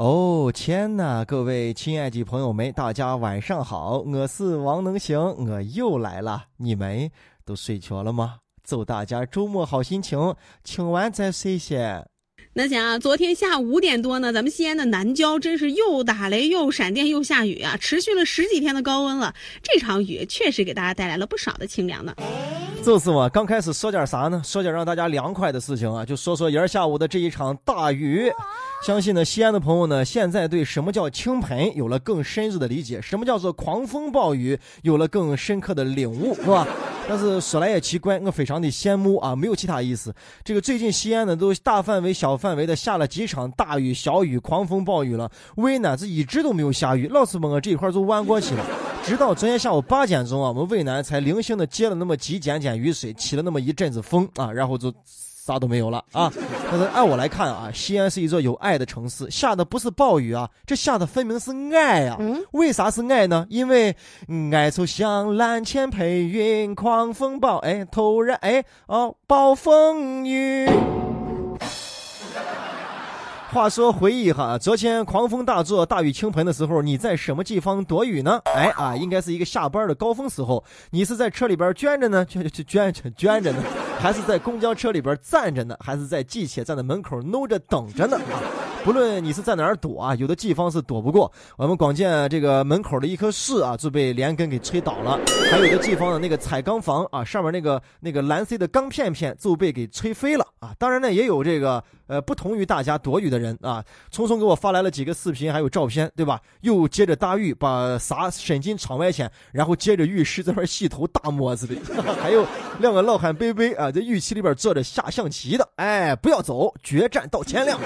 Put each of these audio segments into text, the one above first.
哦天呐！各位亲爱的朋友们，大家晚上好，我是王能行，我又来了。你们都睡着了吗？祝大家周末好心情，请完再睡些。那讲啊，昨天下午五点多呢，咱们西安的南郊真是又打雷又闪电又下雨啊，持续了十几天的高温了。这场雨确实给大家带来了不少的清凉呢。就是嘛，刚开始说点啥呢？说点让大家凉快的事情啊，就说说今儿下午的这一场大雨。相信呢，西安的朋友呢，现在对什么叫倾盆有了更深入的理解，什么叫做狂风暴雨有了更深刻的领悟，是吧？但是说来也奇怪，我非常的羡慕啊，没有其他意思。这个最近西安呢，都大范围、小范围的下了几场大雨、小雨、狂风暴雨了。渭南这一直都没有下雨，老是把我这一块就弯过去了。直到昨天下午八点钟啊，我们渭南才零星的接了那么几点点雨水，起了那么一阵子风啊，然后就。啥都没有了啊！但是按我来看啊，西安是一座有爱的城市，下的不是暴雨啊，这下的分明是爱啊。为啥是爱呢？因为爱就像蓝天配云，狂风暴哎，突然哎哦，暴风雨。话说，回忆哈，昨天狂风大作、大雨倾盆的时候，你在什么地方躲雨呢？哎啊，应该是一个下班的高峰时候，你是在车里边捐着呢，卷卷卷卷卷着呢，还是在公交车里边站着呢，还是在地铁站的门口搂着等着呢？啊，不论你是在哪儿躲啊，有的地方是躲不过。我们广建这个门口的一棵树啊，就被连根给吹倒了；还有的地方的那个彩钢房啊，上面那个那个蓝色的钢片片就被给吹飞了啊。当然呢，也有这个呃，不同于大家躲雨的。人啊，匆匆给我发来了几个视频，还有照片，对吧？又接着大雨把啥伸进窗外去，然后接着浴室这块洗头大摸子的，还有两个老汉贝贝啊，在浴池里边坐着下象棋的，哎，不要走，决战到天亮。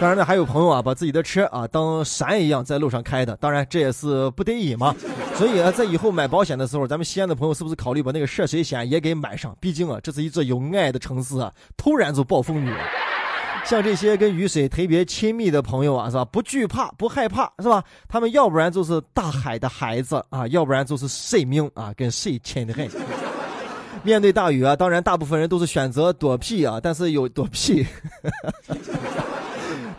当然呢，还有朋友啊，把自己的车啊当山一样在路上开的，当然这也是不得已嘛。所以啊，在以后买保险的时候，咱们西安的朋友是不是考虑把那个涉水险也给买上？毕竟啊，这是一座有爱的城市啊，突然就暴风雨了。像这些跟雨水特别亲密的朋友啊，是吧？不惧怕，不害怕，是吧？他们要不然就是大海的孩子啊，要不然就是水命啊，跟水亲的很。面对大雨啊，当然大部分人都是选择躲避啊，但是有躲避。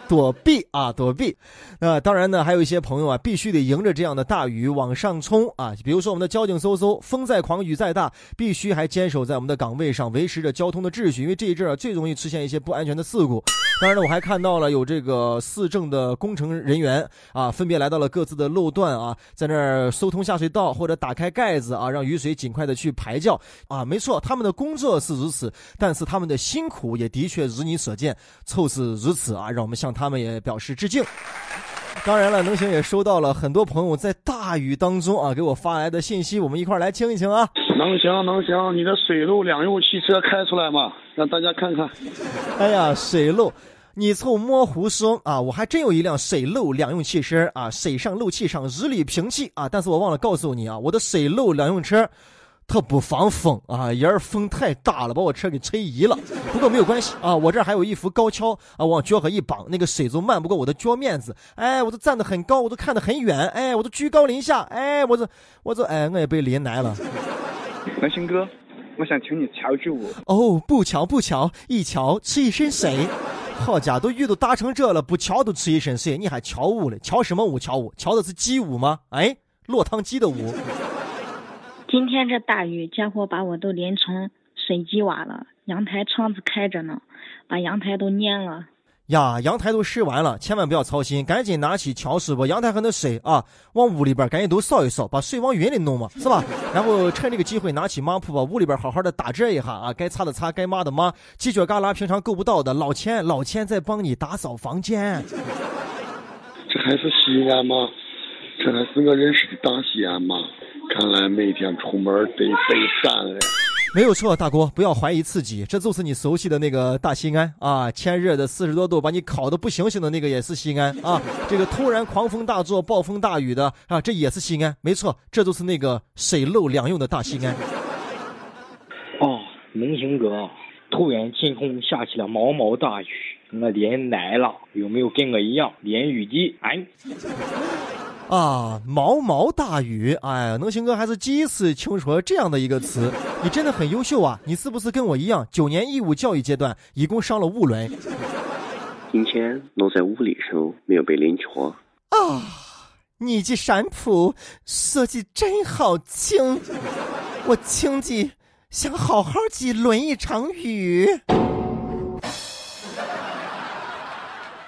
躲避啊，躲避！那当然呢，还有一些朋友啊，必须得迎着这样的大雨往上冲啊。比如说我们的交警搜搜，风再狂雨再大，必须还坚守在我们的岗位上，维持着交通的秩序。因为这一阵儿最容易出现一些不安全的事故。当然呢，我还看到了有这个市政的工程人员啊，分别来到了各自的路段啊，在那儿疏通下水道或者打开盖子啊，让雨水尽快的去排掉啊。没错，他们的工作是如此，但是他们的辛苦也的确如你所见，就是如此啊。让我们向他们也表示致敬。当然了，能行也收到了很多朋友在大雨当中啊给我发来的信息，我们一块来听一听啊。能行能行，你的水路两用汽车开出来嘛，让大家看看。哎呀，水路，你凑模糊说啊，我还真有一辆水路两用汽车啊，水上漏气上日里平气啊，但是我忘了告诉你啊，我的水路两用车。它不防风啊，也是风太大了，把我车给吹移了。不过没有关系啊，我这儿还有一副高跷啊，往脚上一绑，那个水就漫不过我的脚面子。哎，我都站得很高，我都看得很远。哎，我都居高临下。哎，我这，我这，哎，我也被淋来了。南星哥，我想请你瞧句舞。哦，不瞧不瞧，一瞧吃一身水。好家伙，都雨都大成这了，不瞧都吃一身水，你还瞧舞了？瞧什么舞？瞧舞？瞧的是鸡舞吗？哎，落汤鸡的舞。今天这大雨，家伙把我都淋成水鸡娃了。阳台窗子开着呢，把阳台都淹了。呀，阳台都湿完了，千万不要操心，赶紧拿起笤帚把阳台上的水啊，往屋里边赶紧都扫一扫，把水往云里弄嘛，是吧？然后趁这个机会拿起抹布把屋里边好好的打折一下啊，该擦的擦，该抹的抹，犄角旮旯平常够不到的，老千老千在帮你打扫房间。这还是西安吗？这还是我认识的大西安吗？看来每天出门得背山了。没有错，大哥，不要怀疑自己，这就是你熟悉的那个大西安啊！天热的四十多度，把你烤的不行行的那个也是西安啊！这个突然狂风大作、暴风大雨的啊，这也是西安。没错，这就是那个水陆两用的大西安。哦，明星哥，突然天空下起了毛毛大雨，我连来了，有没有跟我一样连雨滴？哎。啊，毛毛大雨！哎，能行哥还是第一次听说这样的一个词，你真的很优秀啊！你是不是跟我一样，九年义务教育阶段一共上了五轮？今天我在武力上没有被淋着。啊，你这山谱设计真好听，我听的想好好的论一场雨。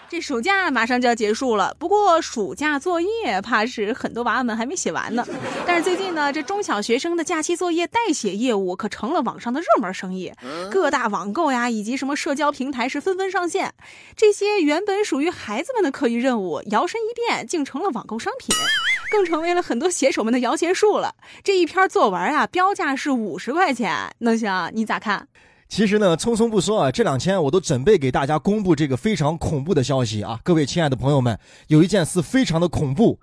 这暑假马上就要结束了，不过暑假作业怕是很多娃娃们还没写完呢。但是最近呢，这中小学生的假期作业代写业务可成了网上的热门生意，各大网购呀以及什么社交平台是纷纷上线。这些原本属于孩子们的课余任务，摇身一变竟成了网购商品，更成为了很多写手们的摇钱树了。这一篇作文啊，标价是五十块钱，能行？你咋看？其实呢，匆匆不说啊，这两天我都准备给大家公布这个非常恐怖的消息啊！各位亲爱的朋友们，有一件事非常的恐怖，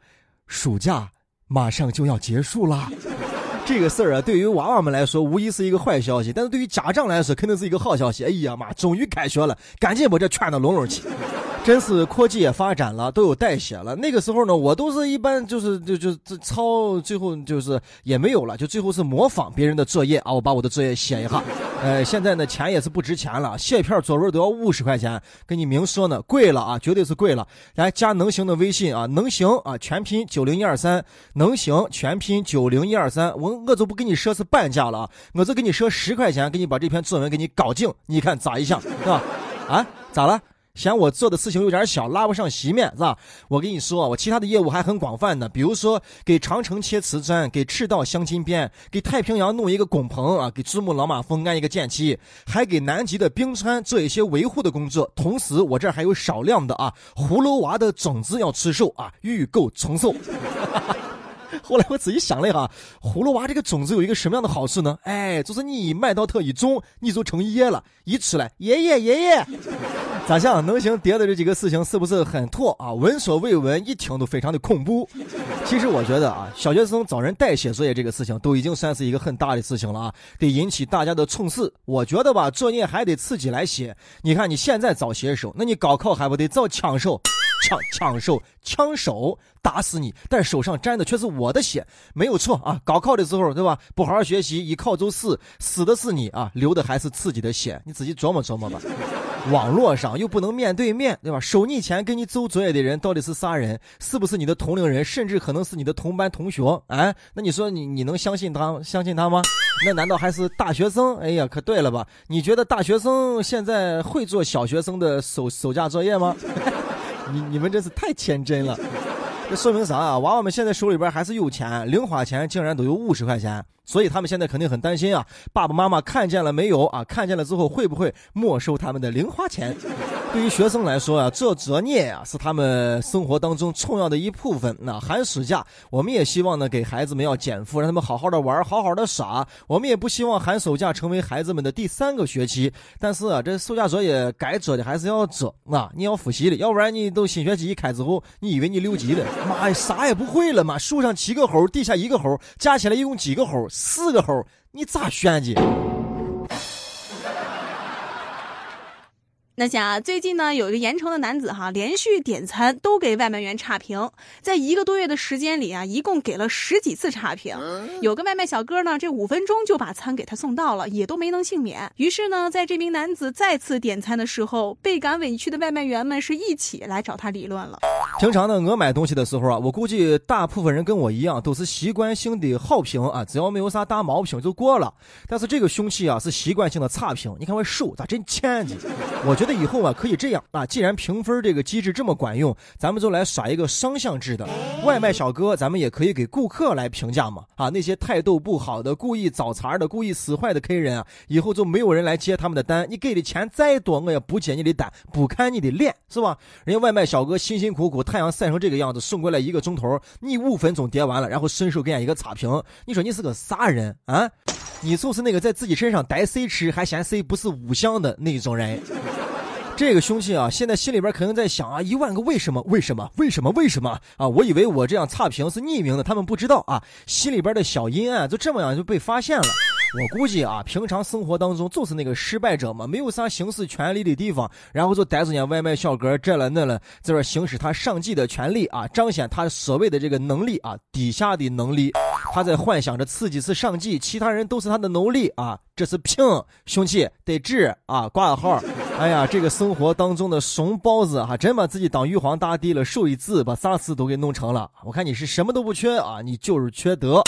暑假马上就要结束啦。这个事儿啊，对于娃娃们来说无疑是一个坏消息，但是对于家长来说肯定是一个好消息。哎呀妈，终于开学了，赶紧把这圈到拢拢去。真是科技也发展了，都有代写了。那个时候呢，我都是一般就是就就这抄，最后就是也没有了，就最后是模仿别人的作业啊，我把我的作业写一下。呃，现在呢钱也是不值钱了，写一篇作文都要五十块钱，跟你明说呢，贵了啊，绝对是贵了。来加能行的微信啊，能行啊，全拼九零一二三，能行全拼九零一二三。我我就不给你说是半价了啊，我就给你说十块钱，给你把这篇作文给你搞定，你看咋一下，是吧？啊，咋了？嫌我做的事情有点小，拉不上席面，是吧？我跟你说，我其他的业务还很广泛呢，比如说给长城切瓷砖，给赤道镶金边，给太平洋弄一个拱棚啊，给珠穆朗玛峰安一个箭旗，还给南极的冰川做一些维护的工作。同时，我这儿还有少量的啊葫芦娃的种子要出售啊，预购从售。后来我仔细想了一下，葫芦娃这个种子有一个什么样的好处呢？哎，就是你麦到特一种，你就成爷了，一出来爷爷爷爷。咋想？能行叠的这几个事情是不是很妥啊？闻所未闻，一听都非常的恐怖。其实我觉得啊，小学生找人代写作业这个事情都已经算是一个很大的事情了啊，得引起大家的重视。我觉得吧，作业还得自己来写。你看你现在找写手，那你高考还不得找枪手？枪枪手枪手打死你！但手上沾的却是我的血，没有错啊！高考的时候，对吧？不好好学习，一考就死，死的是你啊！流的还是自己的血，你自己琢磨琢磨吧。网络上又不能面对面对吧？收你钱给你做作业的人到底是啥人？是不是你的同龄人？甚至可能是你的同班同学？哎，那你说你你能相信他相信他吗？那难道还是大学生？哎呀，可对了吧？你觉得大学生现在会做小学生的手手架作业吗？你你们真是太天真了。说明啥啊？娃娃们现在手里边还是有钱，零花钱竟然都有五十块钱。所以他们现在肯定很担心啊，爸爸妈妈看见了没有啊？看见了之后会不会没收他们的零花钱？对于学生来说啊，这作业啊是他们生活当中重要的一部分。那寒暑假，我们也希望呢给孩子们要减负，让他们好好的玩，好好的耍。我们也不希望寒暑假成为孩子们的第三个学期。但是啊，这暑假作业该做的还是要做啊，你要复习的，要不然你都新学期一开之后，你以为你留级了？妈呀，啥也不会了嘛！树上七个猴，地下一个猴，加起来一共几个猴？四个猴，你咋选的？那想啊，最近呢，有一个盐城的男子哈，连续点餐都给外卖员差评，在一个多月的时间里啊，一共给了十几次差评。有个外卖小哥呢，这五分钟就把餐给他送到了，也都没能幸免。于是呢，在这名男子再次点餐的时候，倍感委屈的外卖员们是一起来找他理论了。平常呢，我买东西的时候啊，我估计大部分人跟我一样，都是习惯性的好评啊，只要没有啥大毛病就过了。但是这个凶器啊，是习惯性的差评。你看我手咋真欠的？我觉得以后啊，可以这样啊，既然评分这个机制这么管用，咱们就来耍一个双向制的。外卖小哥，咱们也可以给顾客来评价嘛。啊，那些态度不好的、故意找茬的、故意使坏的客人啊，以后就没有人来接他们的单。你给的钱再多，我也不接你的单，不看你的脸，是吧？人家外卖小哥辛辛苦苦。太阳晒成这个样子，送过来一个钟头，你五分钟叠完了，然后顺手给俺一个差评，你说你是个啥人啊？你就是那个在自己身上逮谁吃还嫌谁不是五香的那种人。这个凶器啊，现在心里边可能在想啊，一万个为什么？为什么？为什么？为什么？啊，我以为我这样差评是匿名的，他们不知道啊，心里边的小阴暗就这么样就被发现了。我估计啊，平常生活当中就是那个失败者嘛，没有啥行使权利的地方，然后就逮住人家外卖小哥这了那了，在这行使他上级的权利啊，彰显他所谓的这个能力啊，底下的能力，他在幻想着自己是上级，其他人都是他的奴隶啊，这是凭凶器得治啊，挂个号。哎呀，这个生活当中的怂包子哈，真把自己当玉皇大帝了，手一指把啥事都给弄成了。我看你是什么都不缺啊，你就是缺德。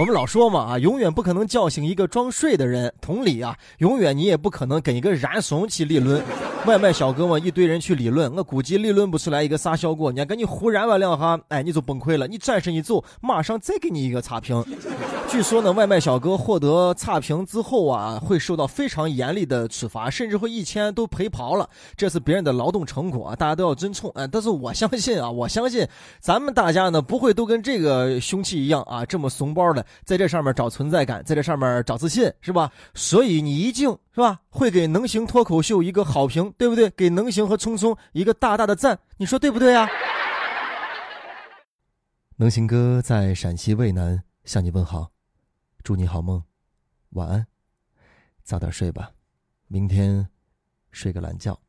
我们老说嘛啊，永远不可能叫醒一个装睡的人。同理啊，永远你也不可能跟一个燃怂去理论。外卖小哥们一堆人去理论，我估计理论不出来一个啥效果。人家给你忽燃了两下，哎，你就崩溃了。你转身一走，马上再给你一个差评。据说呢，外卖小哥获得差评之后啊，会受到非常严厉的处罚，甚至会一千都赔跑了。这是别人的劳动成果，大家都要尊重。哎，但是我相信啊，我相信咱们大家呢不会都跟这个凶器一样啊，这么怂包的，在这上面找存在感，在这上面找自信，是吧？所以你一定是吧，会给能行脱口秀一个好评，对不对？给能行和聪聪一个大大的赞，你说对不对啊？能行哥在陕西渭南向你问好，祝你好梦，晚安，早点睡吧，明天睡个懒觉。